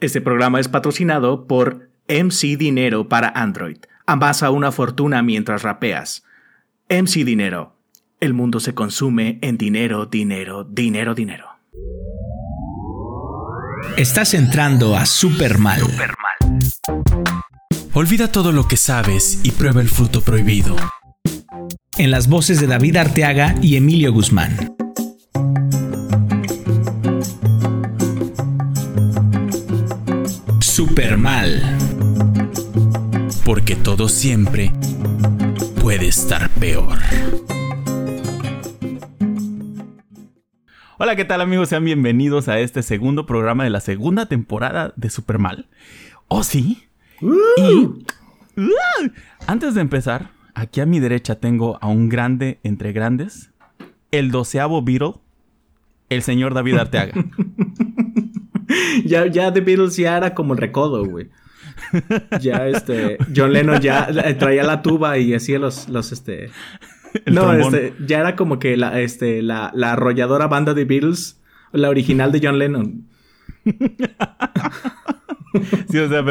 Este programa es patrocinado por MC Dinero para Android. Amasa una fortuna mientras rapeas. MC Dinero. El mundo se consume en dinero, dinero, dinero, dinero. Estás entrando a Supermal. Olvida todo lo que sabes y prueba el fruto prohibido. En las voces de David Arteaga y Emilio Guzmán. Super mal. Porque todo siempre puede estar peor. Hola, ¿qué tal amigos? Sean bienvenidos a este segundo programa de la segunda temporada de Supermal. ¿Oh, sí? Y ¡uh! antes de empezar, aquí a mi derecha tengo a un grande entre grandes, el doceavo Beatle, el señor David Arteaga. ya, ya The Beatles ya era como el recodo, güey. Ya este, John Lennon ya traía la tuba y hacía los, los este. no, este, ya era como que la, este, la, la arrolladora banda de Beatles, la original de John Lennon. sí, o sea,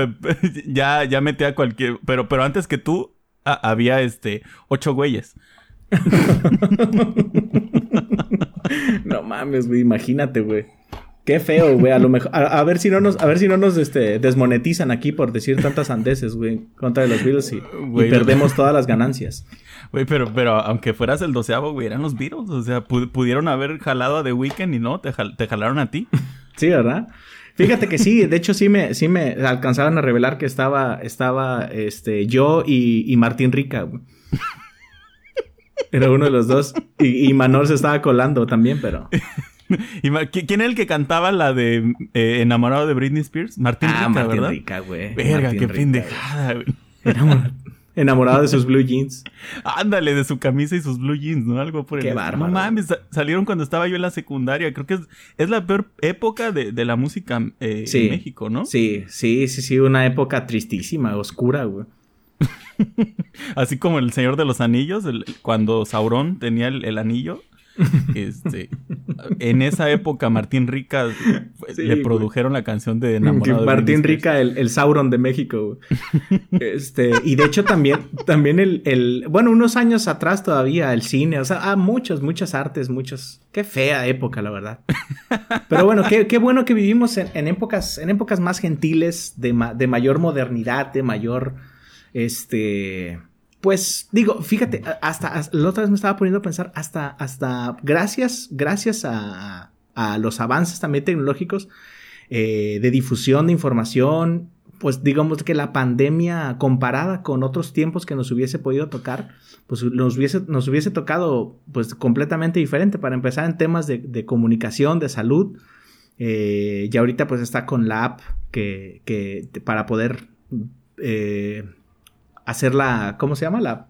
ya, ya metí a cualquier. Pero, pero antes que tú, había este ocho güeyes. no mames, güey, imagínate, güey. Qué feo, güey. A lo mejor. A, ver si no nos, a ver si no nos este, desmonetizan aquí por decir tantas andeses, güey. Contra de los Beatles y, perdemos todas las ganancias. Güey, pero, pero aunque fueras el doceavo, güey, eran los Beatles. O sea, pudieron haber jalado a The Weeknd y no, te, te jalaron a ti. sí, ¿verdad? Fíjate que sí, de hecho sí me, sí me alcanzaron a revelar que estaba, estaba, este, yo y, y Martín Rica, güey. Era uno de los dos. Y, y Manor se estaba colando también, pero. ¿Quién es el que cantaba la de eh, Enamorado de Britney Spears? Martín ah, Rica, Martín Rica, güey. Verga, qué pendejada, güey. Enamorado, de sus blue jeans. Ándale, de su camisa y sus blue jeans, ¿no? Algo por el Qué bárbaro. No mames, salieron cuando estaba yo en la secundaria. Creo que es, es la peor época de, de la música eh, en México, ¿no? Sí, sí, sí, sí. Una época tristísima, oscura, güey. Así como el Señor de los Anillos, cuando Sauron tenía el anillo. Este, en esa época Martín Rica le produjeron la canción de Enamorado. Martín Rica, el, Sauron de México. Este, y de hecho también, también el, bueno, unos años atrás todavía el cine, o sea, ah, muchos, muchas artes, muchos. Qué fea época, la verdad. Pero bueno, qué, bueno que vivimos en, épocas, en épocas más gentiles, de, de mayor modernidad, de mayor, este pues digo, fíjate, hasta, la otra vez me estaba poniendo a pensar, hasta, hasta gracias, gracias a, a los avances también tecnológicos eh, de difusión de información, pues digamos que la pandemia comparada con otros tiempos que nos hubiese podido tocar, pues nos hubiese, nos hubiese tocado pues completamente diferente. Para empezar en temas de, comunicación, de salud, eh, y ahorita pues está con la app que, que para poder eh, hacer la, ¿cómo se llama? La...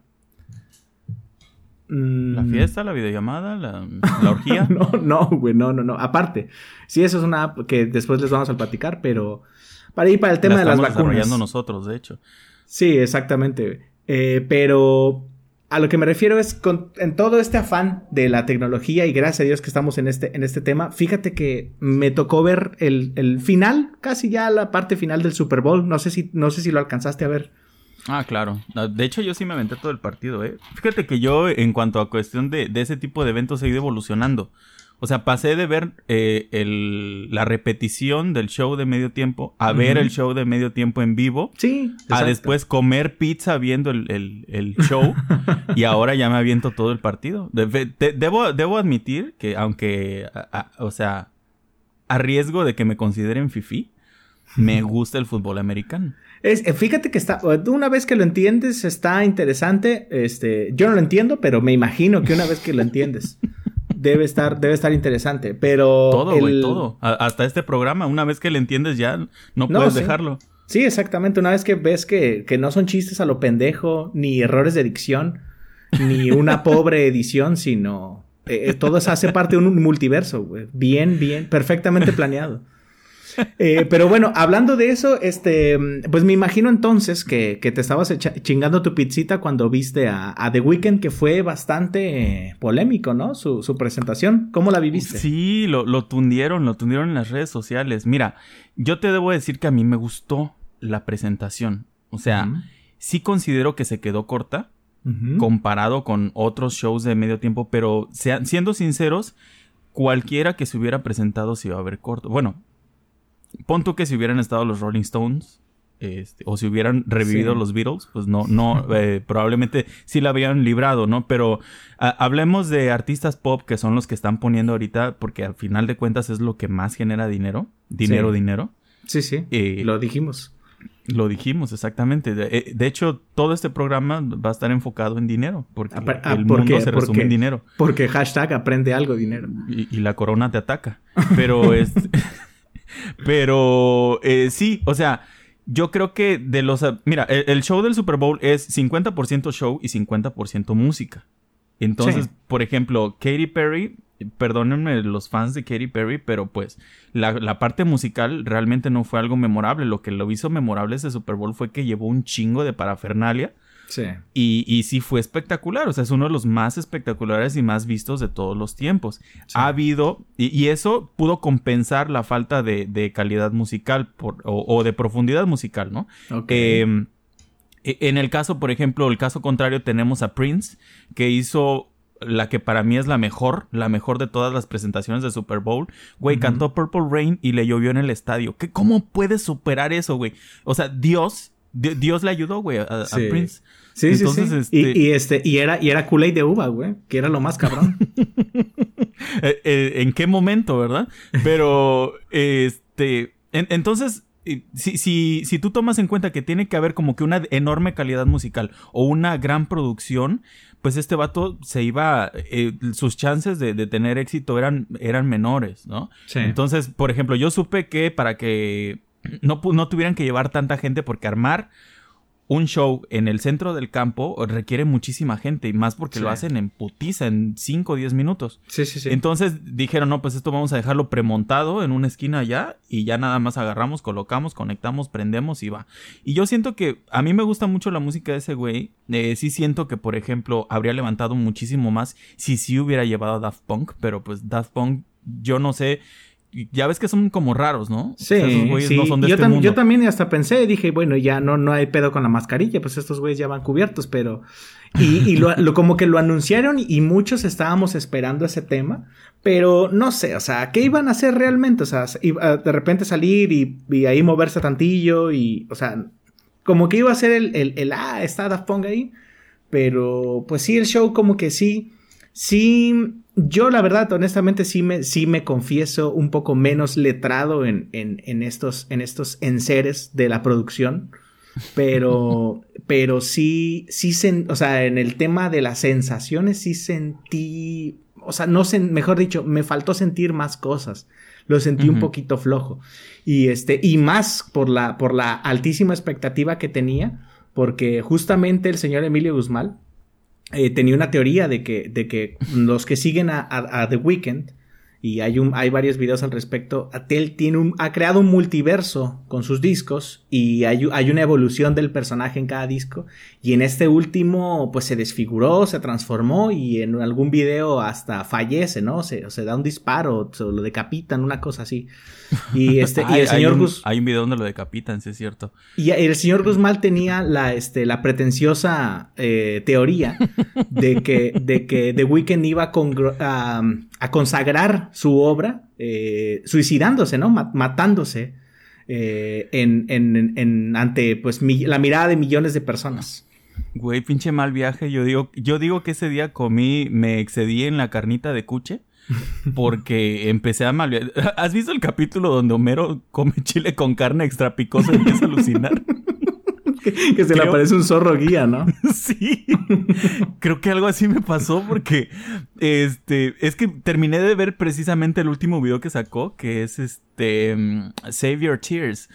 Mm. ¿La fiesta, la videollamada, la, la orgía? no, no, güey, no, no, no. Aparte, sí, eso es una app que después les vamos a platicar, pero para ir para el tema de las vacunas. desarrollando nosotros, de hecho. Sí, exactamente. Eh, pero a lo que me refiero es con, en todo este afán de la tecnología y gracias a Dios que estamos en este, en este tema, fíjate que me tocó ver el, el final, casi ya la parte final del Super Bowl. No sé si, no sé si lo alcanzaste a ver. Ah, claro. Ah, de hecho, yo sí me aventé todo el partido, ¿eh? Fíjate que yo, en cuanto a cuestión de, ese tipo de eventos, he ido evolucionando. O sea, pasé de ver eh, el, la repetición del show de medio tiempo a ver el show de medio tiempo en vivo. Sí. A después comer pizza viendo el, show. y ahora ya me aviento todo el partido. debo, debo admitir que, aunque, o sea, a riesgo de que me consideren fifi, me gusta el fútbol americano. Es, eh, fíjate que está, una vez que lo entiendes, está interesante. Este, yo no lo entiendo, pero me imagino que una vez que lo entiendes, debe estar, debe estar interesante. Pero. Todo, güey, todo. hasta este programa, una vez que lo entiendes, ya no puedes dejarlo. Sí, exactamente. Una vez que ves que, que no son chistes a lo pendejo, ni errores de dicción, ni una pobre edición, sino. Eh, eh, todo eso hace parte de un multiverso, güey. Bien, bien, perfectamente planeado. Eh, pero bueno, hablando de eso, este, pues me imagino entonces que, te estabas chingando tu pizzita cuando viste a, The Weeknd, que fue bastante polémico, ¿no? Su, presentación. ¿Cómo la viviste? Sí, lo, lo tundieron, lo tundieron en las redes sociales. Mira, yo te debo decir que a mí me gustó la presentación. O sea, sí considero que se quedó corta comparado con otros shows de medio tiempo, pero siendo sinceros, cualquiera que se hubiera presentado se iba a ver corto. Bueno, pon tú que si hubieran estado los Rolling Stones. Este, o si hubieran revivido los Beatles, pues no, no, eh, probablemente sí la habían librado, ¿no? Pero hablemos de artistas pop que son los que están poniendo ahorita, porque al final de cuentas es lo que más genera dinero, dinero, dinero. Sí, sí, eh, lo dijimos. Lo dijimos, exactamente. De, eh, hecho, todo este programa va a estar enfocado en dinero, porque ah, el mundo se resume en dinero. Porque hashtag aprende algo dinero. Y, la corona te ataca. Pero es... pero eh, sí, o sea, yo creo que de los... Mira, el, show del Super Bowl es 50% show y 50% música. Entonces, por ejemplo, Katy Perry perdónenme los fans de Katy Perry, pero pues la, parte musical realmente no fue algo memorable. Lo que lo hizo memorable ese Super Bowl fue que llevó un chingo de parafernalia. Sí. Y, y sí fue espectacular. O sea, es uno de los más espectaculares y más vistos de todos los tiempos. Ha habido, y, eso pudo compensar la falta de, calidad musical o, de profundidad musical, ¿no? Em, e, en el caso, por ejemplo, el caso contrario, tenemos a Prince, que hizo la que para mí es la mejor, la mejor de todas las presentaciones de Super Bowl. Güey, cantó Purple Rain y le llovió en el estadio. ¿Qué, ¿Cómo puedes superar eso, güey? O sea, Dios, Dios le ayudó, güey, a, Prince. Sí, sí, sí. Este y, este, y era, y era Kool-Aid de uva, güey, que era lo más cabrón. Eh, eh, ¿En qué momento, verdad? Pero, este, entonces, si, si, si tú tomas en cuenta que tiene que haber como que una enorme calidad musical o una gran producción, pues este vato se iba, eh, sus chances de, tener éxito eran, eran menores, ¿no? Sí. Entonces, por ejemplo, yo supe que para que no, no tuvieran que llevar tanta gente porque armar un show en el centro del campo requiere muchísima gente y más porque lo hacen en putiza en 5 o 10 minutos. Sí, sí, sí. Entonces dijeron, no, pues esto vamos a dejarlo premontado en una esquina allá y ya nada más agarramos, colocamos, conectamos, prendemos y va. Y yo siento que a mí me gusta mucho la música de ese güey. Eh, sí siento que, por ejemplo, habría levantado muchísimo más si sí hubiera llevado a Daft Punk, pero pues Daft Punk, yo no sé ya ves que son como raros, ¿no? Sí, sí. No son de yo, este yo, también hasta pensé, dije, bueno, ya no, no hay pedo con la mascarilla, pues estos güeyes ya van cubiertos, pero... Y, lo, como que lo anunciaron y muchos estábamos esperando ese tema, pero no sé, o sea, ¿qué iban a hacer realmente? O sea, de repente salir y, ahí moverse tantillo y, o sea, como que iba a ser el, el, el ah, está Daft Punk ahí, pero pues sí, el show como que sí, sí yo, la verdad, honestamente, sí me, sí me confieso un poco menos letrado en, en, en estos, en estos enseres de la producción. Pero, pero sí, sí, o sea, en el tema de las sensaciones sí sentí, o sea, no sé, mejor dicho, me faltó sentir más cosas. Lo sentí un poquito flojo. Y este, y más por la, por la altísima expectativa que tenía, porque justamente el señor Emilio Guzmán, eh, tenía una teoría de que, de que los que siguen a, a, The Weeknd, y hay, un, hay varios videos al respecto, Atel tiene un, ha creado un multiverso con sus discos y hay, hay, una evolución del personaje en cada disco y en este último pues se desfiguró, se transformó y en algún video hasta fallece, ¿no? Se, se da un disparo, se lo decapitan, una cosa así. Y, este, y el señor hay un, hay un video donde lo decapitan, sí es cierto. Y el señor Guzmán tenía la, este, la pretenciosa eh, teoría de que, de que The Weeknd iba a, a, consagrar su obra eh, suicidándose, ¿no? matándose eh, en, en, en, ante pues, la mirada de millones de personas. Güey, pinche mal viaje. Yo digo, yo digo que ese día comí, me excedí en la carnita de cuche porque empecé a mal. ¿Has visto el capítulo donde Homero come chile con carne extra picosa y empieza a alucinar? que, se le aparece un zorro guía, ¿no? sí. Creo que algo así me pasó porque este es que terminé de ver precisamente el último video que sacó, que es este mm, Save Your Tears.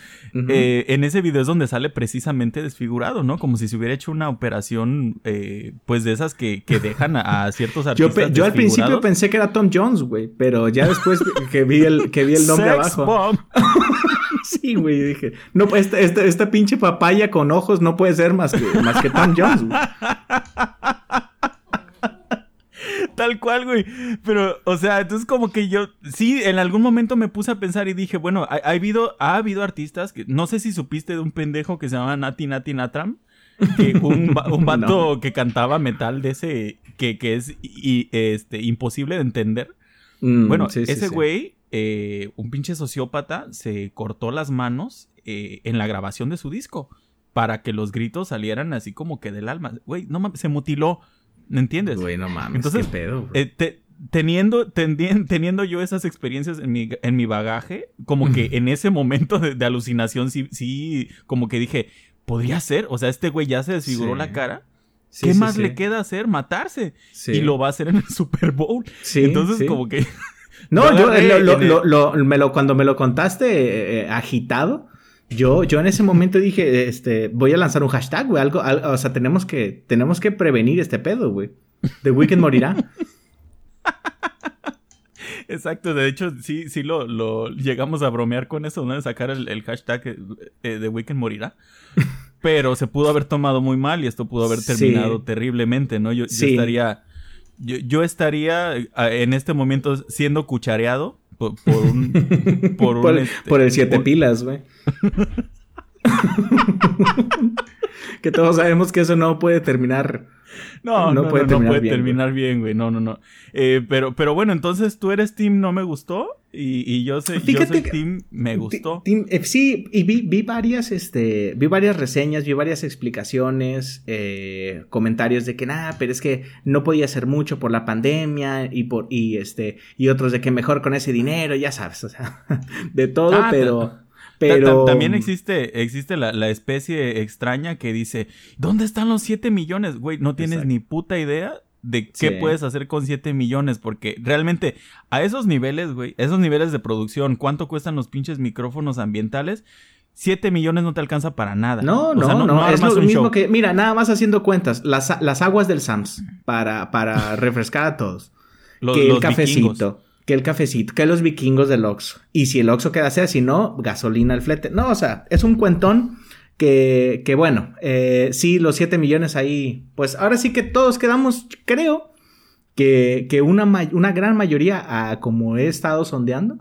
Eh, en ese video es donde sale precisamente desfigurado, ¿no? Como si se hubiera hecho una operación, eh, pues de esas que, dejan a, ciertos artistas. Yo, al principio pensé que era Tom Jones, güey, pero ya después que vi el, que vi el nombre abajo. sí, güey. Dije, no, esta, esta, esta, pinche papaya con ojos no puede ser más que, más que Tom Jones, güey. Tal cual, güey. Pero, o sea, entonces como que yo, sí, en algún momento me puse a pensar y dije, bueno, ha, habido, ha habido artistas que, no sé si supiste de un pendejo que se llama Nati Nati Natram. Que un, un vato que cantaba metal de ese, que, que es y, este, imposible de entender. Mm, bueno, ese güey, eh, un pinche sociópata, se cortó las manos eh, en la grabación de su disco para que los gritos salieran así como que del alma. Güey, no mames, se mutiló. ¿Me entiendes? Güey, no mames, Entonces, qué pedo. Eh, teniendo, teniendo yo esas experiencias en mi, en mi bagaje, como que en ese momento de, alucinación sí, sí, como que dije, podría ser, o sea, este güey ya se desfiguró la cara. ¿Qué más le queda hacer? Matarse. Y lo va a hacer en el Super Bowl. Entonces, como que. No, yo, lo, me lo, cuando me lo contaste eh, eh, agitado, yo, yo en ese momento dije, este, voy a lanzar un hashtag, güey, algo, o sea, tenemos que, tenemos que prevenir este pedo, güey. The Weeknd morirá. Exacto, de hecho, sí, sí lo, lo llegamos a bromear con eso, ¿no? De sacar el, hashtag de eh, The Weeknd morirá. Pero se pudo haber tomado muy mal y esto pudo haber terminado terriblemente, ¿no? Yo, yo estaría. Yo, estaría en este momento siendo cuchareado por, un. Por, un, este, por, el siete pilas, güey. que todos sabemos que eso no puede terminar. No, no, puede, terminar, bien, güey. No, no, no. Eh, pero, pero bueno, entonces tú eres Team No Me Gustó y, yo, sé, yo soy Team Me Gustó. Eh, sí, y vi, vi, varias, este, vi varias reseñas, vi varias explicaciones, eh, comentarios de que nada, pero es que no podía hacer mucho por la pandemia y por, y este, y otros de que mejor con ese dinero, ya sabes, o sea, de todo, ah, pero... Pero... También existe, existe la, especie extraña que dice, ¿dónde están los 7 millones? Güey, no tienes ni puta idea de qué puedes hacer con 7 millones, porque realmente a esos niveles, güey, esos niveles de producción, ¿cuánto cuestan los pinches micrófonos ambientales? 7 millones no te alcanza para nada. No, no, no, es lo mismo que, mira, nada más haciendo cuentas, las, las aguas del Sams para, para refrescar a todos. que el cafecito que el cafecito, que los vikingos del Oxxo. Y si el Oxxo queda así, si no, gasolina al flete. No, o sea, es un cuentón que, que bueno, eh, sí, los 7 millones ahí, pues ahora sí que todos quedamos, creo, que, que una, una gran mayoría, a como he estado sondeando,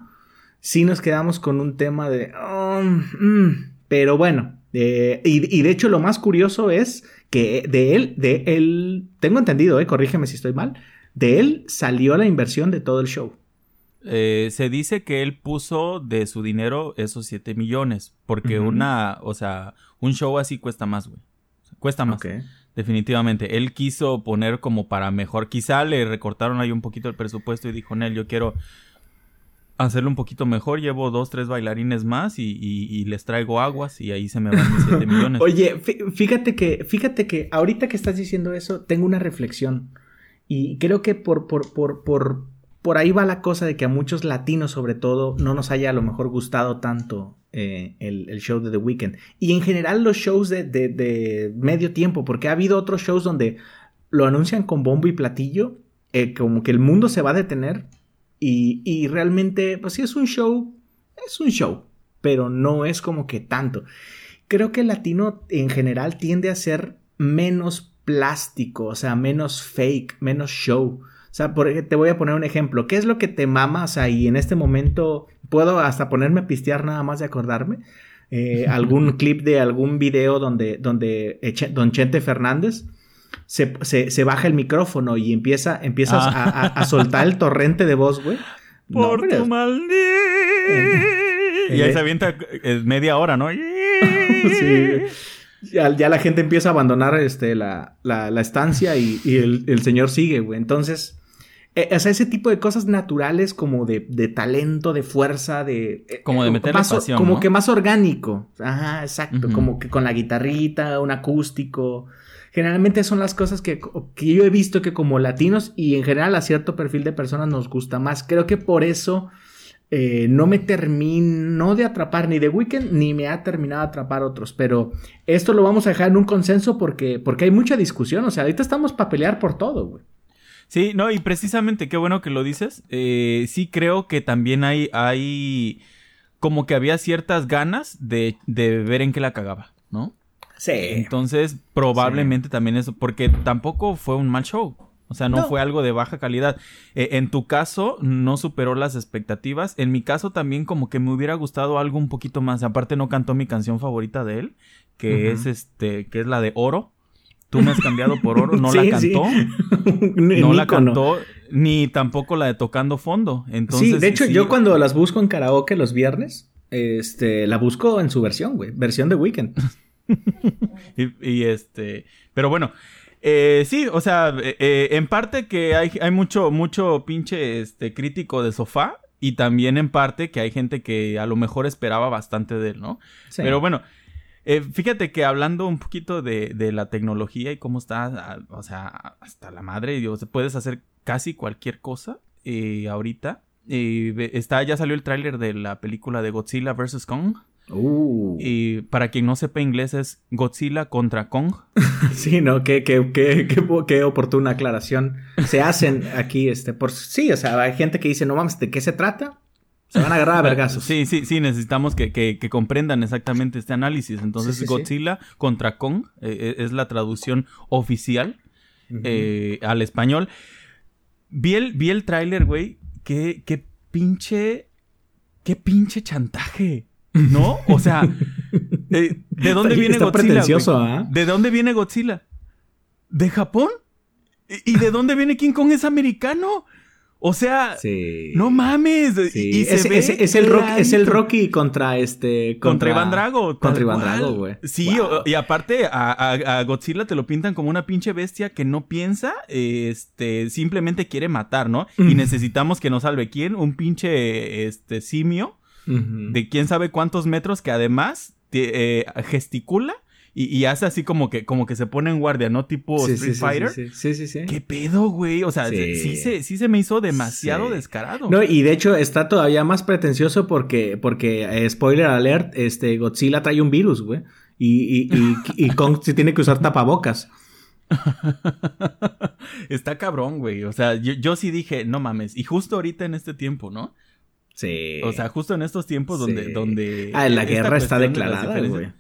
sí nos quedamos con un tema de... Um, mm, pero bueno, eh, y, y, de hecho lo más curioso es que de él, de él, tengo entendido, eh, corrígeme si estoy mal, de él salió la inversión de todo el show. Eh, se dice que él puso de su dinero esos 7 millones. Porque una, o sea, un show así cuesta más, güey. Cuesta más. Definitivamente. Él quiso poner como para mejor. Quizá le recortaron ahí un poquito el presupuesto y dijo, Nel, yo quiero hacerlo un poquito mejor. Llevo dos, tres bailarines más y, les traigo aguas y ahí se me van mis 7 millones. Oye, fíjate que, fíjate que ahorita que estás diciendo eso, tengo una reflexión. Y creo que por, por, por, por por ahí va la cosa de que a muchos latinos sobre todo no nos haya a lo mejor gustado tanto eh, el, show de The Weeknd. Y en general los shows de, medio tiempo, porque ha habido otros shows donde lo anuncian con bombo y platillo, eh, como que el mundo se va a detener y, y realmente, pues sí es un show, es un show, pero no es como que tanto. Creo que el latino en general tiende a ser menos plástico, o sea, menos fake, menos show. O sea, te voy a poner un ejemplo. ¿Qué es lo que te mamas ahí en este momento puedo hasta ponerme a pistear nada más de acordarme? Eh, algún clip de algún video donde, donde Don Chente Fernández se, baja el micrófono y empieza, empiezas a, soltar el torrente de voz, güey. Por tu maldito. y ahí se avienta eh, media hora, ¿no? sí. Ya, la gente empieza a abandonar este, la, estancia y, el, el, señor sigue, güey. Entonces, eh, o sea, ese tipo de cosas naturales como de, talento, de fuerza, de... Eh, como de eh, meter pasión, Como que más orgánico. Ajá, exacto. Como que con la guitarrita, un acústico. Generalmente son las cosas que, que, yo he visto que como latinos y en general a cierto perfil de personas nos gusta más. Creo que por eso no me terminó de atrapar ni de Weekend ni me ha terminado de atrapar otros. Pero esto lo vamos a dejar en un consenso porque, porque hay mucha discusión. O sea, ahorita estamos para pelear por todo, güey. Sí, no, y precisamente qué bueno que lo dices. Eh, sí creo que también hay, hay como que había ciertas ganas de, de ver en qué la cagaba, ¿no? Sí. Entonces, probablemente también eso, porque tampoco fue un mal show. O sea, no, No. fue algo de baja calidad. Eh, en tu caso, no superó las expectativas. En mi caso, también como que me hubiera gustado algo un poquito más. Aparte, no cantó mi canción favorita de él, que es este, que es la de Oro. Tú me has cambiado por oro, no Sí, la cantó. No la cantó, ni tampoco la de Tocando Fondo. Entonces, sí, de hecho, sí. yo cuando las busco en karaoke los viernes, este, la busco en su versión, güey. Versión de Weekend. Y, y, este, pero bueno, eh, sí, o sea, eh, eh, en parte que hay, hay mucho, mucho pinche este, crítico de sofá y también en parte que hay gente que a lo mejor esperaba bastante de él, ¿no? Sí. Pero bueno, eh, fíjate que hablando un poquito de, de la tecnología y cómo está, o sea, hasta la madre, digo, puedes hacer casi cualquier cosa eh, ahorita. Eh, está, ya salió el tráiler de la película de Godzilla vs. Kong. Uh. Y para quien no sepa inglés es Godzilla contra Kong. Sí, ¿no? Qué, qué, qué, qué, qué oportuna aclaración. Se hacen aquí, este, por... Sí, o sea, hay gente que dice, no mames, ¿de qué se trata? Se van a agarrar a vergazos. Sí, sí, sí, necesitamos que, que- que comprendan exactamente este análisis. Entonces, Sí, sí, sí. Godzilla contra Kong eh, es la traducción oficial eh, al español. Vi el, vi el tráiler, güey. Qué, qué pinche. Qué pinche chantaje. ¿No? O sea, eh, ¿de dónde Está- viene está Godzilla? ¿ah? ¿De dónde viene Godzilla? ¿De Japón? ¿Y y de dónde viene King Kong? ¿Es americano? O sea, Sí. no mames. Sí. Y, se es, ve es- es el Rocky, es el. Rocky contra este. Contra Iván Drago. Contra Iván. Drago, güey. Sí, Wow. o- y aparte a, a- a Godzilla te lo pintan como una pinche bestia que no piensa, este, simplemente quiere matar, ¿no? Y necesitamos que nos salve. ¿Quién? Un pinche, este, simio de quién sabe cuántos metros que además te- eh, gesticula y, y hace así como que, como que se pone en guardia, ¿no? Tipo Sí, Street sí, Fighter. Sí, sí, sí. sí. ¿Qué pedo, güey? O sea, Sí. se, sí se me hizo demasiado descarado. No, y de hecho está todavía más pretencioso porque, porque eh, spoiler alert, este Godzilla trae un virus, güey. Y, y, y, y Kong sí tiene que usar tapabocas. Está cabrón, güey. O sea, yo, yo sí dije, no mames. Y justo ahorita en este tiempo, ¿no? Sí. O sea, justo en estos tiempos donde, donde. Ah, la guerra está declarada, güey.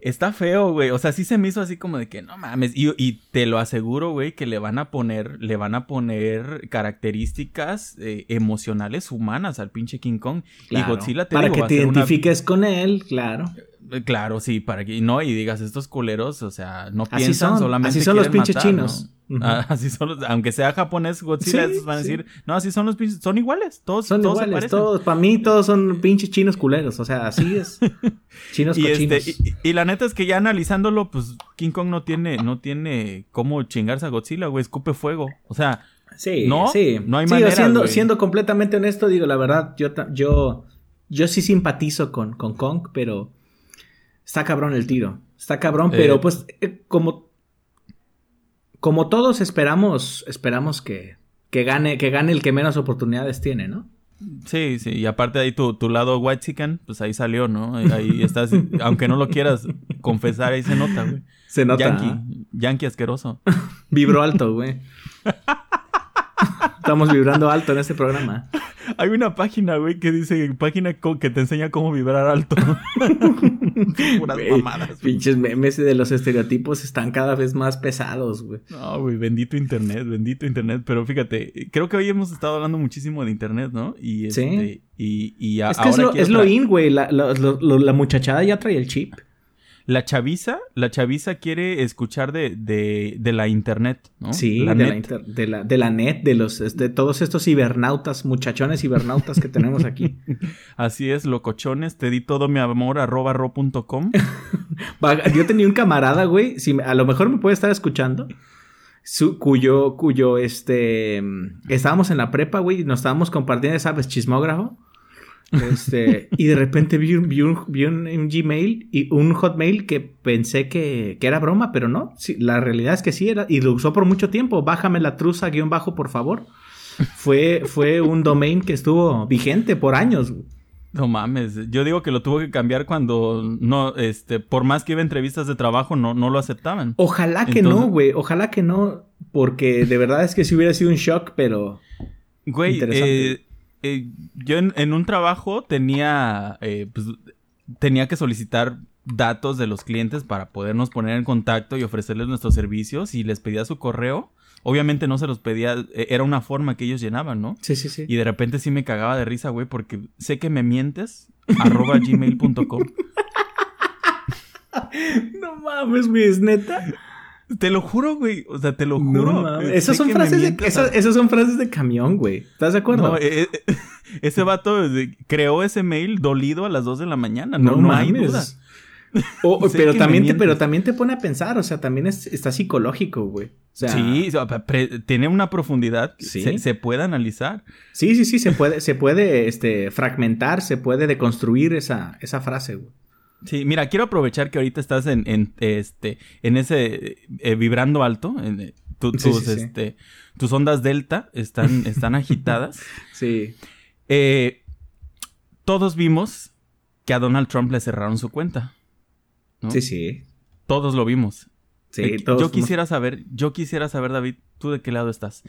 Está feo, güey. O sea, sí se me hizo así como de que no mames. Y, y te lo aseguro, güey, que le van a poner, le van a poner características eh, emocionales humanas al pinche King Kong. Claro. Y Godzilla te Para digo, que va a te una- identifiques con él, claro. Eh, Claro, sí, para que no, y digas, estos culeros, o sea, no Así piensan, son, solamente así son los pinches chinos. ¿no? Ah, así son los, aunque sea japonés Godzilla, Sí, van a sí. decir, no, así son los pinches, son iguales, todos, Son todos iguales, todos. Para mí todos son pinches chinos culeros. O sea, así es. Chinos Y, cochinos. este, y, y la neta es que ya analizándolo, pues King Kong no tiene, no tiene cómo chingarse a Godzilla, güey, escupe fuego. O sea, Sí, ¿No? sí. No hay Sí, manera, siendo, güey. siendo completamente honesto, digo, la verdad, yo, yo, yo sí simpatizo con, con Kong, pero está cabrón el tiro. Está cabrón, Eh. pero pues eh, como, como todos esperamos, esperamos que, que gane, que gane el que menos oportunidades tiene, ¿no? sí, sí, y aparte ahí tu, tu lado white chicken, pues ahí salió, ¿no? Ahí, estás, aunque no lo quieras confesar, ahí se nota, güey. Se nota. ¿ah? Yankee, yankee asqueroso. Vibro alto, güey. Estamos vibrando alto en este programa. Hay una página, güey, que dice página que te enseña cómo vibrar alto. Puras mamadas. Pinches memes de los estereotipos están cada vez más pesados, güey. No, güey, bendito internet, bendito internet. Pero fíjate, creo que hoy hemos estado hablando muchísimo de internet, ¿no? Y Sí. este, y, y a- Es que es ahora lo, quiero es lo in, güey. La, la- lo- lo- la muchachada ya trae el chip. La chaviza, la chaviza quiere escuchar de, de, de la internet, ¿no? Sí, la de, la net. inter- de, la, de la net, de los de todos estos cibernautas, muchachones cibernautas que tenemos aquí. Así es, locochones, te di todo mi amor, arroba ro punto com. Va, Yo tenía un camarada, güey, si me- a lo mejor me puede estar escuchando, su- cuyo, cuyo, este, mm, estábamos en la prepa, güey, y nos estábamos compartiendo, ¿sabes? Chismógrafo. Este, y de repente vi un, vi un, vi un- un Gmail y un Hotmail que pensé que, que era broma, pero no. Sí, la realidad es que sí era. Y lo usó por mucho tiempo. Bájame la truza guion bajo, por favor. Fue, fue un domain que estuvo vigente por años. No mames, yo digo que lo tuvo que cambiar cuando no, este, por más que iba a entrevistas de trabajo, no, no lo aceptaban. Ojalá que Entonces- no, güey. Ojalá que no. Porque de verdad es que sí hubiera sido un shock, pero. Güey, eh, eh, yo en, un trabajo tenía, eh, pues, tenía que solicitar datos de los clientes para podernos poner en contacto y ofrecerles nuestros servicios y les pedía su correo. Obviamente no se los pedía, e, era una forma que ellos llenaban, ¿no? Sí, sí, sí. Y de repente sí me cagaba de risa, güey, porque sé que me mientes, arroba gmail.com. no mames, güey, es neta. Te lo juro, güey. O sea, te lo juro. esas son frases de, esas, son frases de camión, güey. ¿Estás de acuerdo? No, eh, eh, ese vato creó ese mail dolido a las 2 de la mañana. No, no, hay duda. pero, también te, pero también te pone a pensar, o sea, también está psicológico, güey. sí, tiene una profundidad, se, se, puede analizar. Sí, sí, sí, se puede, se puede este, fragmentar, se puede deconstruir esa, esa frase, güey. Sí, mira, quiero aprovechar que ahorita estás en, en este, en ese eh, vibrando alto, en, eh, tus, este, tus ondas delta están, están agitadas. Sí. Eh, todos vimos que a Donald Trump le cerraron su cuenta. Sí, sí. Todos lo vimos. Sí, todos. Yo quisiera saber, yo quisiera saber, David, ¿tú de qué lado estás?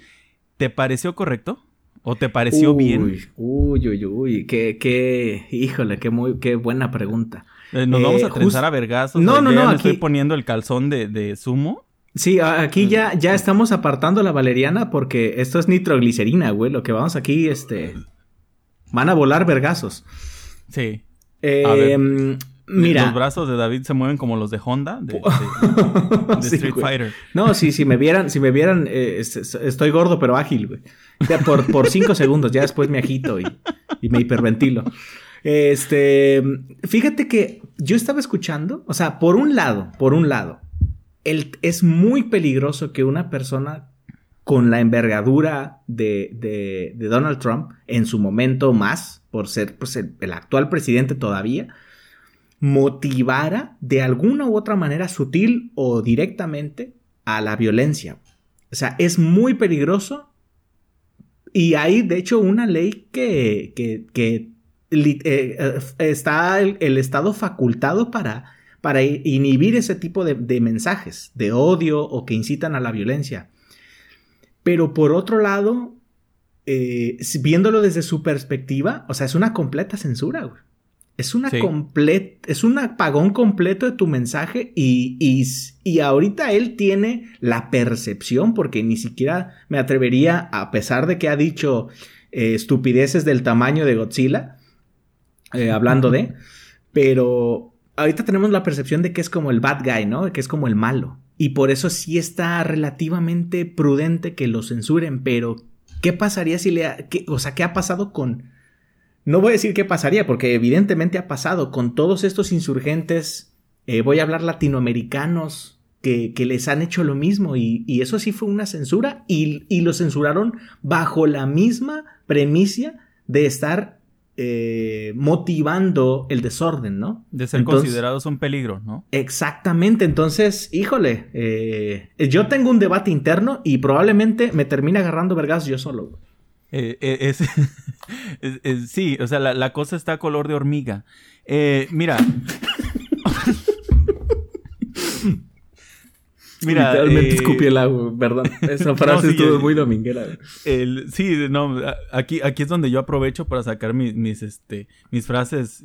¿Te pareció correcto? ¿O te pareció bien? Uy, uy, uy, qué, qué, híjole, qué muy, qué buena pregunta. Eh, nos vamos a eh, trenzar a vergazos. No, no, no. estoy poniendo el calzón de, de sumo. Sí, aquí ya, ya estamos apartando la valeriana porque esto es nitroglicerina, güey. Lo que vamos aquí, este. Van a volar vergazos. Sí. Eh, mira. Los brazos de David se mueven como los de Honda, de, Street Fighter. No, sí, si me vieran, si me vieran, estoy gordo pero ágil, güey. Por, por cinco segundos, ya después me agito y, y me hiperventilo. Este, fíjate que yo estaba escuchando, o sea, por un lado, por un lado, el, es muy peligroso que una persona con la envergadura de, de, Donald Trump, en su momento más, por ser pues, el, actual presidente todavía, motivara de alguna u otra manera sutil o directamente a la violencia. O sea, es muy peligroso y hay, de hecho, una ley que, que eh, eh, está el, Estado facultado para, para inhibir ese tipo de, mensajes de odio o que incitan a la violencia. Pero por otro lado, eh, viéndolo desde su perspectiva, o sea, es una completa censura, Es una es un apagón completo de tu mensaje y, y, y, ahorita él tiene la percepción, porque ni siquiera me atrevería, a pesar de que ha dicho estupideces del tamaño de Godzilla, eh, hablando de, pero ahorita tenemos la percepción de que es como el bad guy, ¿no? Que es como el malo. Y por eso sí está relativamente prudente que lo censuren, pero ¿qué pasaría si le... o sea, ¿qué ha pasado con... No voy a decir qué pasaría, porque evidentemente ha pasado con todos estos insurgentes, eh, voy a hablar latinoamericanos, que, que, les han hecho lo mismo y, y eso sí fue una censura y, y, lo censuraron bajo la misma premisa de estar eh, motivando el desorden, ¿no? De ser considerados un peligro, ¿no? Exactamente, entonces, híjole, eh, yo tengo un debate interno y probablemente me termine agarrando vergas yo solo. Eh, sí, o sea, la, cosa está a color de hormiga. mira. Mira, Literalmente eh, escupí el agua, ¿verdad? Esa frase estuvo muy dominguera. El, sí, no, aquí, aquí es donde yo aprovecho para sacar mis, mis, este, mis frases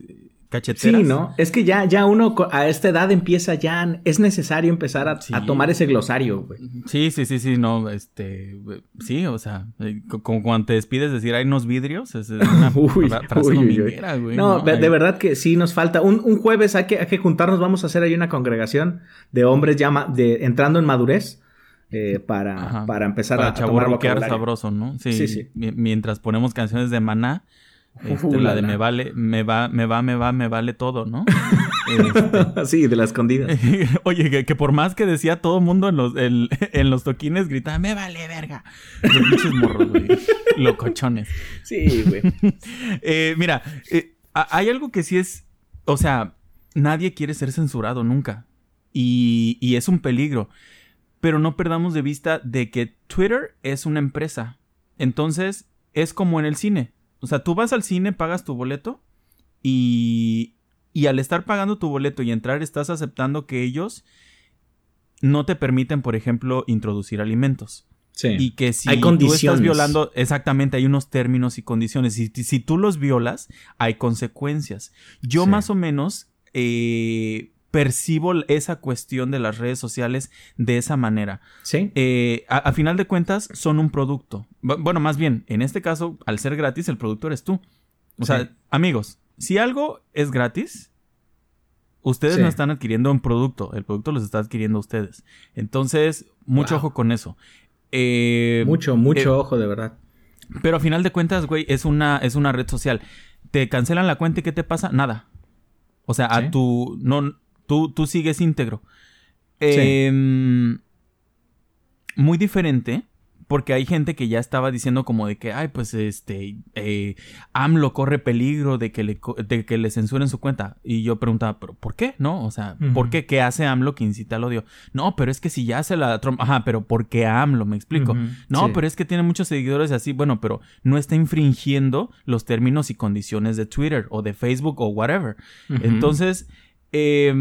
cacheteras. Sí, ¿no? Es que ya, ya uno a esta edad empieza ya, es necesario empezar a, tomar ese glosario, güey. Sí, sí, sí, sí, no, este, sí, o sea, eh, como cuando te despides decir hay unos vidrios, es una uy, frase uy, güey. No, de, verdad que sí nos falta. Un, un jueves hay que, hay que juntarnos, vamos a hacer ahí una congregación de hombres ya de, entrando en madurez. Eh, para, para empezar a, a tomar sabroso, ¿no? Sí, sí, sí. Mientras ponemos canciones de maná este, la de me vale, me va, me va, me va, me vale todo, ¿no? Este, sí, de la escondida. Oye, que, por más que decía todo mundo en los, en, los toquines, gritaba, me vale verga. Los pinches morros, güey. Locochones. Sí, güey. Eh, mira, eh, hay algo que sí es, o sea, nadie quiere ser censurado nunca. Y, y es un peligro. Pero no perdamos de vista de que Twitter es una empresa. Entonces, es como en el cine o sea, tú vas al cine, pagas tu boleto y, y al estar pagando tu boleto y entrar estás aceptando que ellos no te permiten, por ejemplo, introducir alimentos. Sí. Y que si tú estás violando, exactamente, hay unos términos y condiciones. Y si, tú los violas, hay consecuencias. Yo más o menos eh, percibo esa cuestión de las redes sociales de esa manera. Sí. Eh, a, final de cuentas, son un producto. bueno, más bien, en este caso, al ser gratis, el producto eres tú. O sea, amigos, si algo es gratis, ustedes no están adquiriendo un producto, el producto los está adquiriendo ustedes. Entonces, mucho ojo con eso. Eh, mucho, mucho eh, ojo, de verdad. Pero a final de cuentas, güey, es una, es una red social. Te cancelan la cuenta y ¿qué te pasa? Nada. O sea, a tu. No, tú, tú sigues íntegro. Em, muy diferente porque hay gente que ya estaba diciendo como de que, ay, pues este, eh, AMLO corre peligro de que, le, de que le censuren su cuenta. Y yo preguntaba, ¿pero por qué? ¿No? O sea, ¿por qué? ¿Qué hace AMLO que incita al odio? No, pero es que si ya hace la Trump, ajá, pero ¿por qué AMLO? Me explico. No, pero es que tiene muchos seguidores así, bueno, pero no está infringiendo los términos y condiciones de Twitter o de Facebook o whatever. Entonces, eh,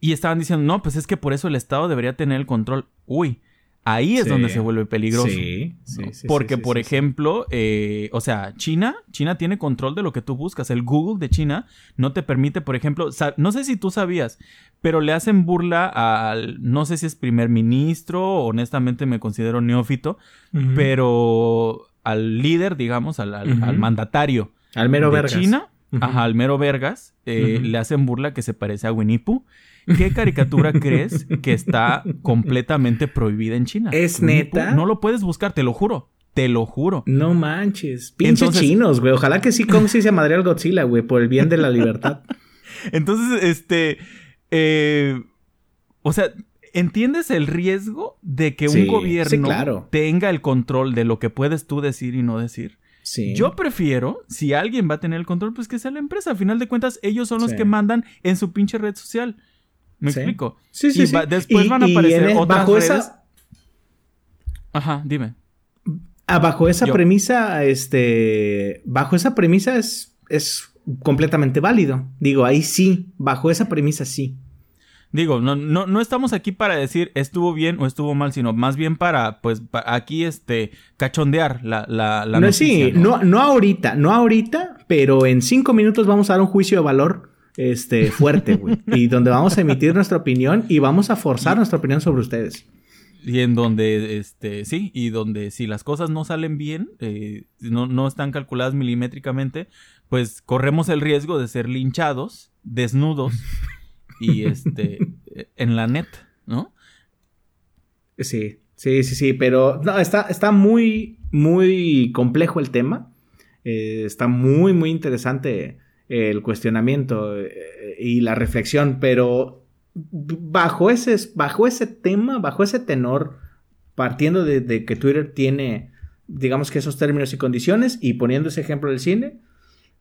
y estaban diciendo, no, pues es que por eso el Estado debería tener el control. Uy, Ahí es donde se vuelve peligroso. Sí, sí, sí Porque, por ejemplo, eh, o sea, China, China tiene control de lo que tú buscas. El Google de China no te permite, por ejemplo, no sé si tú sabías, pero le hacen burla al, no sé si es primer ministro, honestamente me considero neófito, pero al líder, digamos, al, mandatario. Al mero de China, ajá, al mero Vergas, eh, le hacen burla que se parece a Winnie Pooh. ¿Qué caricatura crees que está completamente prohibida en China? Es neta. No lo puedes buscar, te lo juro. Te lo juro. No manches. Pinches chinos, güey. Ojalá que sí, como si se madre al Godzilla, güey, por el bien de la libertad. Entonces, este. Eh, o sea, ¿entiendes el riesgo de que un gobierno tenga el control de lo que puedes tú decir y no decir? Sí. Yo prefiero, si alguien va a tener el control, pues que sea la empresa. A final de cuentas, ellos son los que mandan en su pinche red social. ¿Me explico? Sí, sí, sí. después van a aparecer e- otras bajo Esa... Ajá, dime. Ah, bajo esa premisa, este... Bajo esa premisa es, es completamente válido. Digo, ahí sí. Bajo esa premisa sí. Digo, no, no, no estamos aquí para decir estuvo bien o estuvo mal, sino más bien para, pues, aquí, este, cachondear la, la, la no, Sí, ¿no? no, ahorita, no ahorita, pero en cinco minutos vamos a dar un juicio de valor este, fuerte, güey. y donde vamos a emitir nuestra opinión y vamos a forzar nuestra opinión sobre ustedes. Y en donde, este, sí, y donde si las cosas no salen bien, eh, no, no están calculadas milimétricamente, pues corremos el riesgo de ser linchados, desnudos y este, en la net, ¿no? Sí, sí, sí, sí, pero no, está, está muy, muy complejo el tema. Eh, está muy, muy interesante el cuestionamiento eh, y la reflexión, pero bajo ese, bajo ese tema, bajo ese tenor, partiendo de, que Twitter tiene, digamos que esos términos y condiciones, y poniendo ese ejemplo del cine,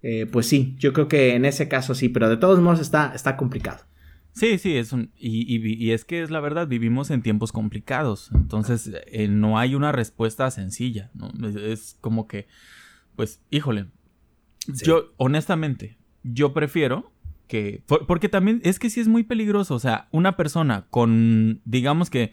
eh, pues sí, yo creo que en ese caso sí, pero de todos modos está, está complicado. Sí, sí, es un, y, es que es la verdad, vivimos en tiempos complicados, entonces eh, no hay una respuesta sencilla, ¿no? Es, como que, pues, híjole, yo honestamente, yo prefiero que... porque también es que sí es muy peligroso. O sea, una persona con, digamos que,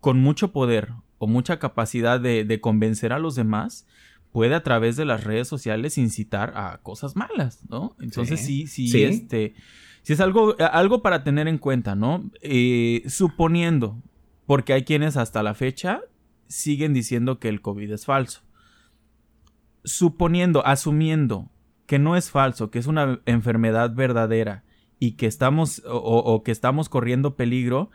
con mucho poder o mucha capacidad de, convencer a los demás, puede a través de las redes sociales incitar a cosas malas, ¿no? Entonces sí, sí, este... Sí es algo, algo para tener en cuenta, ¿no? Eh, suponiendo, porque hay quienes hasta la fecha siguen diciendo que el COVID es falso. Suponiendo, asumiendo que no es falso, que es una enfermedad verdadera y que estamos o, que estamos corriendo peligro,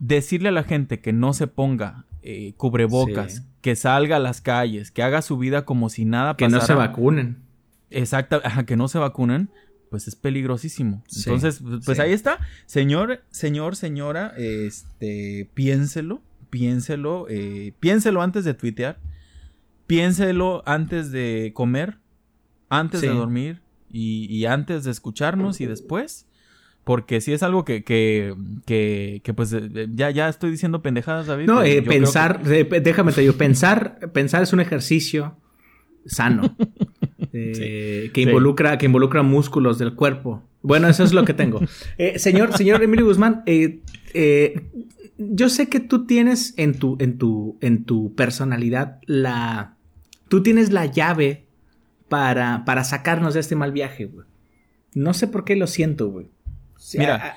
decirle a la gente que no se ponga eh, cubrebocas, que salga a las calles, que haga su vida como si nada pasara. Que no se vacunen. Exacto, que no se vacunen, pues es peligrosísimo. Entonces, pues ahí está. Señor, señor, señora, este, piénselo, piénselo, eh, piénselo antes de tuitear, piénselo antes de comer, antes de dormir y, antes de escucharnos y después. Porque si es algo que, que, que, pues eh, ya, ya estoy diciendo pendejadas, David. No, eh, pensar, déjame te digo, pensar, pensar es un ejercicio sano. Eh, que involucra, que involucra músculos del cuerpo. Bueno, eso es lo que tengo. señor, señor Emilio Guzmán, yo sé que tú tienes en tu, en tu, en tu personalidad la, tú tienes la llave para, para sacarnos de este mal viaje, güey. No sé por qué lo siento, güey. Mira,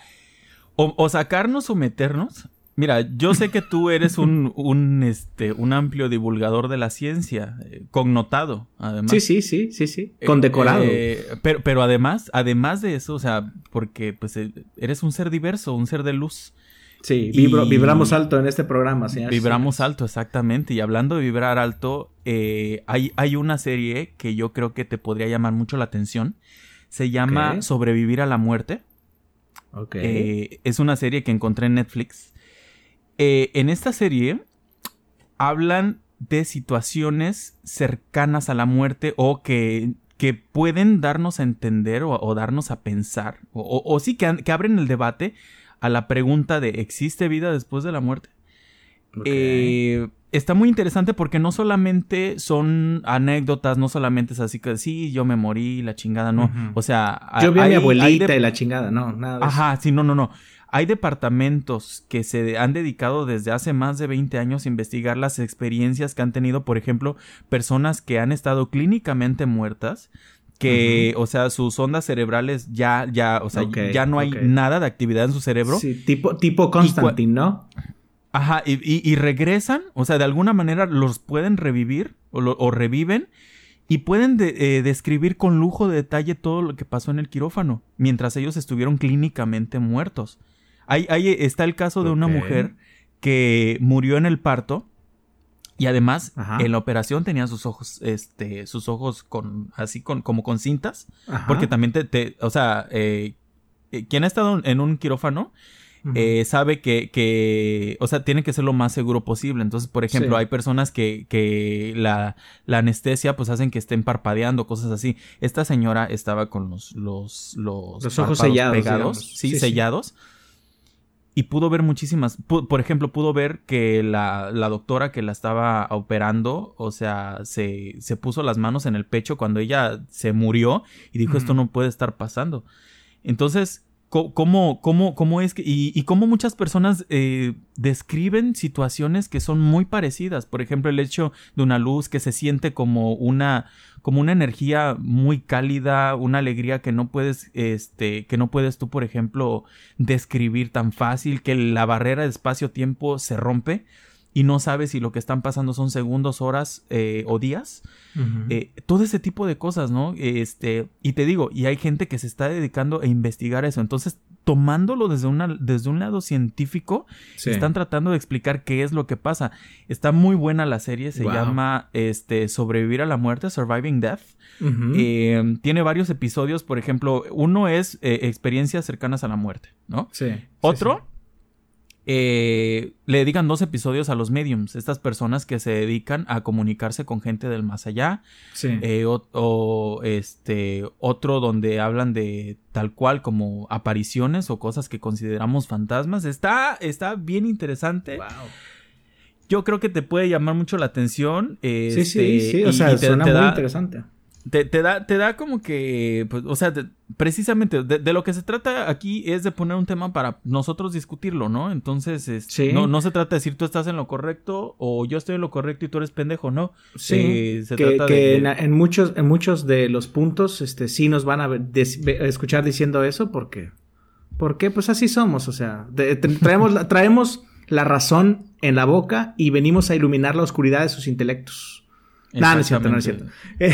o, sacarnos o meternos. Mira, yo sé que tú eres un, un, este, un amplio divulgador de la ciencia, eh, connotado, además. Sí, sí, sí, sí, sí, eh, condecorado. Eh, pero, pero además, además de eso, o sea, porque pues eres un ser diverso, un ser de luz. Sí, vibramos alto en este programa, señor. Vibramos alto, exactamente. Y hablando de vibrar alto, hay, hay una serie que yo creo que te podría llamar mucho la atención. Se llama Sobrevivir a la muerte. Eh, es una serie que encontré en Netflix. Eh, en esta serie hablan de situaciones cercanas a la muerte o que, que pueden darnos a entender o, darnos a pensar, o, sí que, abren el debate a la pregunta de ¿existe vida después de la muerte? Eh, está muy interesante porque no solamente son anécdotas, no solamente es así que sí, yo me morí, la chingada, no. O sea, yo vi a mi abuelita y la chingada, no, nada de Ajá, sí, no, no, no. Hay departamentos que se han dedicado desde hace más de 20 años a investigar las experiencias que han tenido, por ejemplo, personas que han estado clínicamente muertas, que, o sea, sus ondas cerebrales ya, ya, o sea, ya no hay nada de actividad en su cerebro. Sí, tipo, tipo Constantine, ¿no? Ajá, y, regresan, o sea, de alguna manera los pueden revivir o, reviven y pueden eh, describir con lujo de detalle todo lo que pasó en el quirófano, mientras ellos estuvieron clínicamente muertos. Ahí, está el caso de una mujer que murió en el parto y además en la operación tenía sus ojos, este, sus ojos con, así con, como con cintas, porque también te, o sea, eh, eh, quien ha estado en un quirófano eh, sabe que, que, o sea, tiene que ser lo más seguro posible. Entonces, por ejemplo, hay personas que, que la, la, anestesia pues hacen que estén parpadeando, cosas así. Esta señora estaba con los, los, los, ojos sellados. Pegados, sí, sellados. Y pudo ver muchísimas, por ejemplo, pudo ver que la, la, doctora que la estaba operando, o sea, se, se puso las manos en el pecho cuando ella se murió y dijo, esto no puede estar pasando. Entonces, cómo, cómo, cómo es que, y, y cómo muchas personas eh, describen situaciones que son muy parecidas. Por ejemplo, el hecho de una luz que se siente como una, como una energía muy cálida, una alegría que no puedes, este, que no puedes tú, por ejemplo, describir tan fácil, que la barrera de espacio-tiempo se rompe y no sabes si lo que están pasando son segundos, horas eh, o días. Eh, todo ese tipo de cosas, ¿no? Este, y te digo, y hay gente que se está dedicando a investigar eso. Entonces, tomándolo desde, una, desde un lado científico, están tratando de explicar qué es lo que pasa. Está muy buena la serie, se llama este, Sobrevivir a la muerte, Surviving Death. Eh, tiene varios episodios, por ejemplo, uno es experiencias cercanas a la muerte, ¿no? Sí. Otro eh, le dedican dos episodios a los mediums, estas personas que se dedican a comunicarse con gente del más allá. Eh, o, este otro donde hablan de tal cual como apariciones o cosas que consideramos fantasmas. Está, está bien interesante. Yo creo que te puede llamar mucho la atención. sí, sí, sí, este, o sea, suena muy interesante te, da, te da como que, pues, o sea, precisamente de, lo que se trata aquí es de poner un tema para nosotros discutirlo, ¿no? Entonces, este, no, no se trata de decir tú estás en lo correcto o yo estoy en lo correcto y tú eres pendejo, ¿no? Sí, eh, se que, trata de, en, muchos, en muchos de los puntos, este, sí nos van a escuchar diciendo eso porque, porque pues así somos, o sea, traemos, traemos la razón en la boca y venimos a iluminar la oscuridad de sus intelectos. No, no es cierto, no es cierto.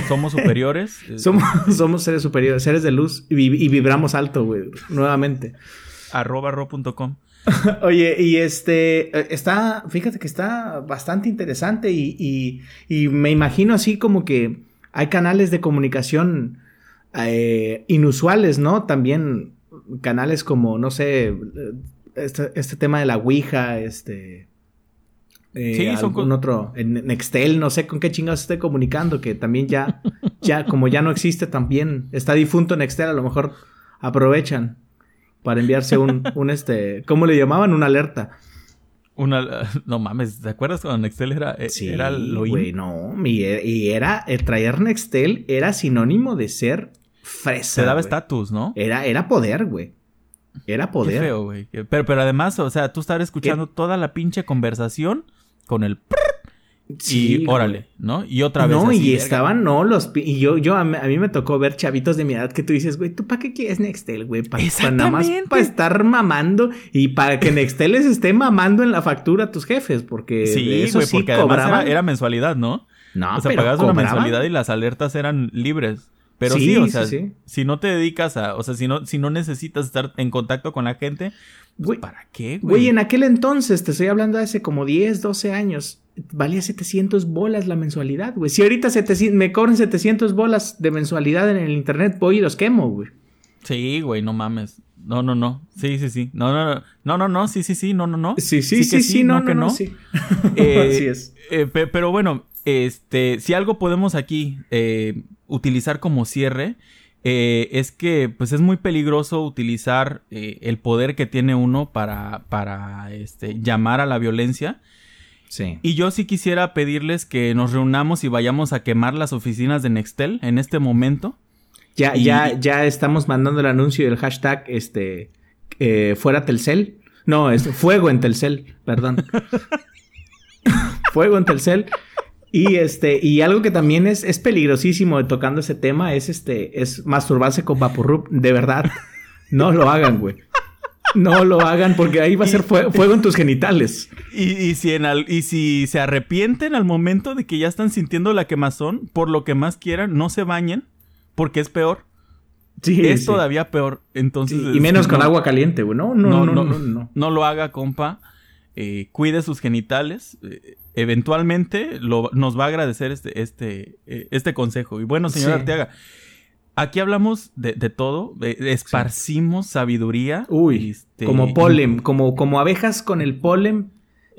Somos superiores. somos, somos seres superiores, seres de luz y, vibramos alto, güey, nuevamente. Arroba ro.com. Oye, y este, eh, está, fíjate que está bastante interesante y, y, me imagino así como que hay canales de comunicación eh, inusuales, ¿no? También canales como, no sé, este, este tema de la Ouija, este eh, sí, son con otro, en Nextel, no sé con qué chingados esté comunicando, que también ya, ya, como ya no existe también, está difunto Nextel, a lo mejor aprovechan para enviarse un, un este, ¿cómo le llamaban? Una alerta. Una, no mames, ¿te acuerdas cuando Nextel era, eh, sí, era lo güey, no, y era, el traer Nextel era sinónimo de ser fresa. Te daba estatus, ¿no? Era, era poder, güey. Era poder. Qué feo, güey. Pero, pero además, o sea, tú estar escuchando toda la pinche conversación con el... Sí, y órale, ¿no? Y otra vez. No, y estaban, no, los. Y yo, yo a, mí me tocó ver chavitos de mi edad que tú dices, güey, ¿tú para qué quieres Nextel, güey? Para nada más para estar mamando y para que Nextel les esté mamando en la factura a tus jefes, porque. Sí, eso güey, porque además era, mensualidad, ¿no? No, O sea, pagabas una mensualidad y las alertas eran libres. Pero sí, o sea, si no te dedicas a, o sea, si no, si no necesitas estar en contacto con la gente, pues, ¿para qué, güey? Güey, en aquel entonces, te estoy hablando de hace como 10, 12 años, valía 700 bolas la mensualidad, güey. Si ahorita me cobran 700 bolas de mensualidad en el internet, voy y los quemo, güey. Sí, güey, no mames. No, no, no. Sí, sí, sí. No, no, no. No, no, no. Sí, sí, sí. No, no, no. Sí, sí, sí, sí, no, no, no, Sí. Eh, Así es. Eh, pero bueno, este, si algo podemos aquí eh, utilizar como cierre, eh, es que pues es muy peligroso utilizar eh, el poder que tiene uno para, para este, llamar a la violencia. Sí. Y yo sí quisiera pedirles que nos reunamos y vayamos a quemar las oficinas de Nextel en este momento. Ya, ya, ya estamos mandando el anuncio del hashtag este fuera Telcel. No, es fuego en Telcel, perdón. fuego en Telcel. Y este, y algo que también es, es peligrosísimo tocando ese tema es este, es masturbarse con Vaporrup. De verdad, no lo hagan, güey. No lo hagan porque ahí va a ser fuego, en tus genitales. Y, si en y si se arrepienten al momento de que ya están sintiendo la quemazón, por lo que más quieran, no se bañen, porque es peor. Sí, es todavía peor. Entonces. y menos con agua caliente, güey. No, no, no, no, no, no. lo haga, compa. Eh, cuide sus genitales. Eh, eventualmente nos va a agradecer este, este, eh, este consejo. Y bueno, señor Arteaga, aquí hablamos de, todo, esparcimos sabiduría. Uy, este, como polen, como, como abejas con el polen,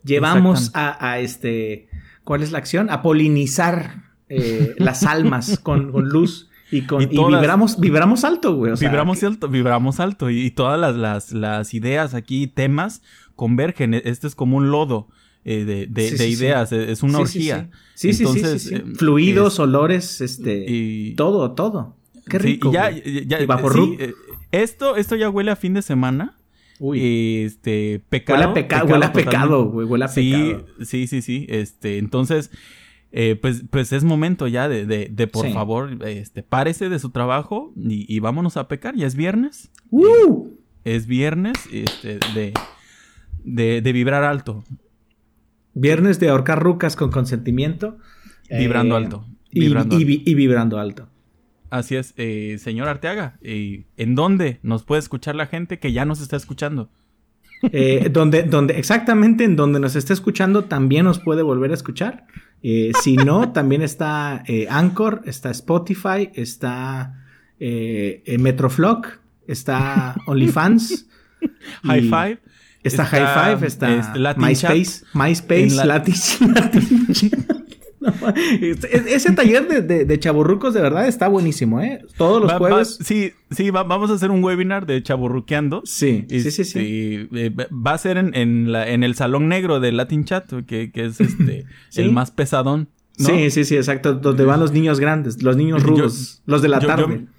llevamos a, este, ¿cuál es la acción? A polinizar eh, las almas con, luz. Y, con, y, vibramos, vibramos alto, güey. vibramos alto, vibramos alto. Y, todas las, las, las, ideas aquí, temas, convergen. Este es como un lodo. Eh, de, ideas, es una orgía. Sí, sí, sí, eh, Fluidos, olores, este, y... todo, todo. Qué rico. ya, ya, eh, esto, esto ya huele a fin de semana. Uy. Este, pecado. Huele a, pecado, huele a pecado, güey, huele a pecado. Sí, sí, sí, Este, entonces, pues, pues es momento ya de, de, por favor, este, párese de su trabajo y, vámonos a pecar. Ya es viernes. ¡Uh! Es viernes, este, de, de, de vibrar alto. Viernes de ahorcar rucas con consentimiento. Vibrando eh, alto. Y, vibrando alto. Así es, eh, señor Arteaga. Eh, ¿En dónde nos puede escuchar la gente que ya nos está escuchando? donde, donde, exactamente en donde nos está escuchando también nos puede volver a escuchar. si no, también está Anchor, está Spotify, está Metroflog, está OnlyFans. High Five. Está, High Five, está este, MySpace, MySpace, Latin, ese taller de, de, de, chaburrucos de verdad está buenísimo, ¿eh? Todos los jueves. sí, sí, vamos a hacer un webinar de chaburruqueando. Sí, sí, sí, sí. Eh, va a ser en, en, la, en, el salón negro de Latin Chat, que, que es este el más pesadón. Sí, sí, sí, exacto. Donde van los niños grandes, los niños rudos, los de la tarde. Yo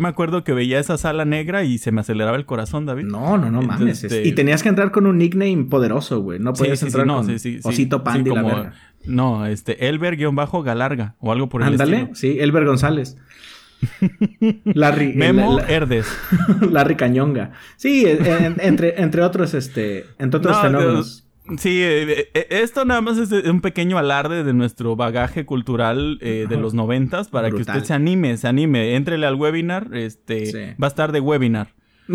me acuerdo que veía esa sala negra y se me aceleraba el corazón, David. No, no, no mames. Y tenías que entrar con un nickname poderoso, güey. No podías entrar no, con Osito Pandy la verga. No, este, Elber-Galarga o algo por el Ándale, sí, Elber González. Larry. Memo Herdes. Larry Cañonga. Sí, entre, entre otros, este, entre otros fenómenos. Sí, eh, eh, esto nada más es un pequeño alarde de nuestro bagaje cultural eh, de los noventas para que usted se anime, se anime, entrele al webinar, este, va a estar de webinar.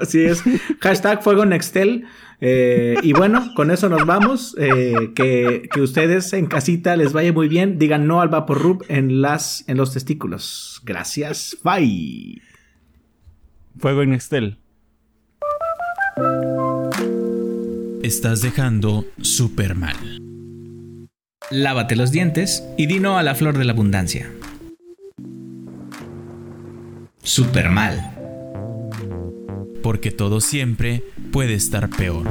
Así es. Hashtag Fuego Nextel. y bueno, con eso nos vamos. que, que, ustedes en casita les vaya muy bien. Digan no al Vaporrub en, las, en los testículos. Gracias. Bye. Fuego en Nextel estás dejando súper mal. Lávate los dientes y dino a la flor de la abundancia. Súper mal. Porque todo siempre puede estar peor.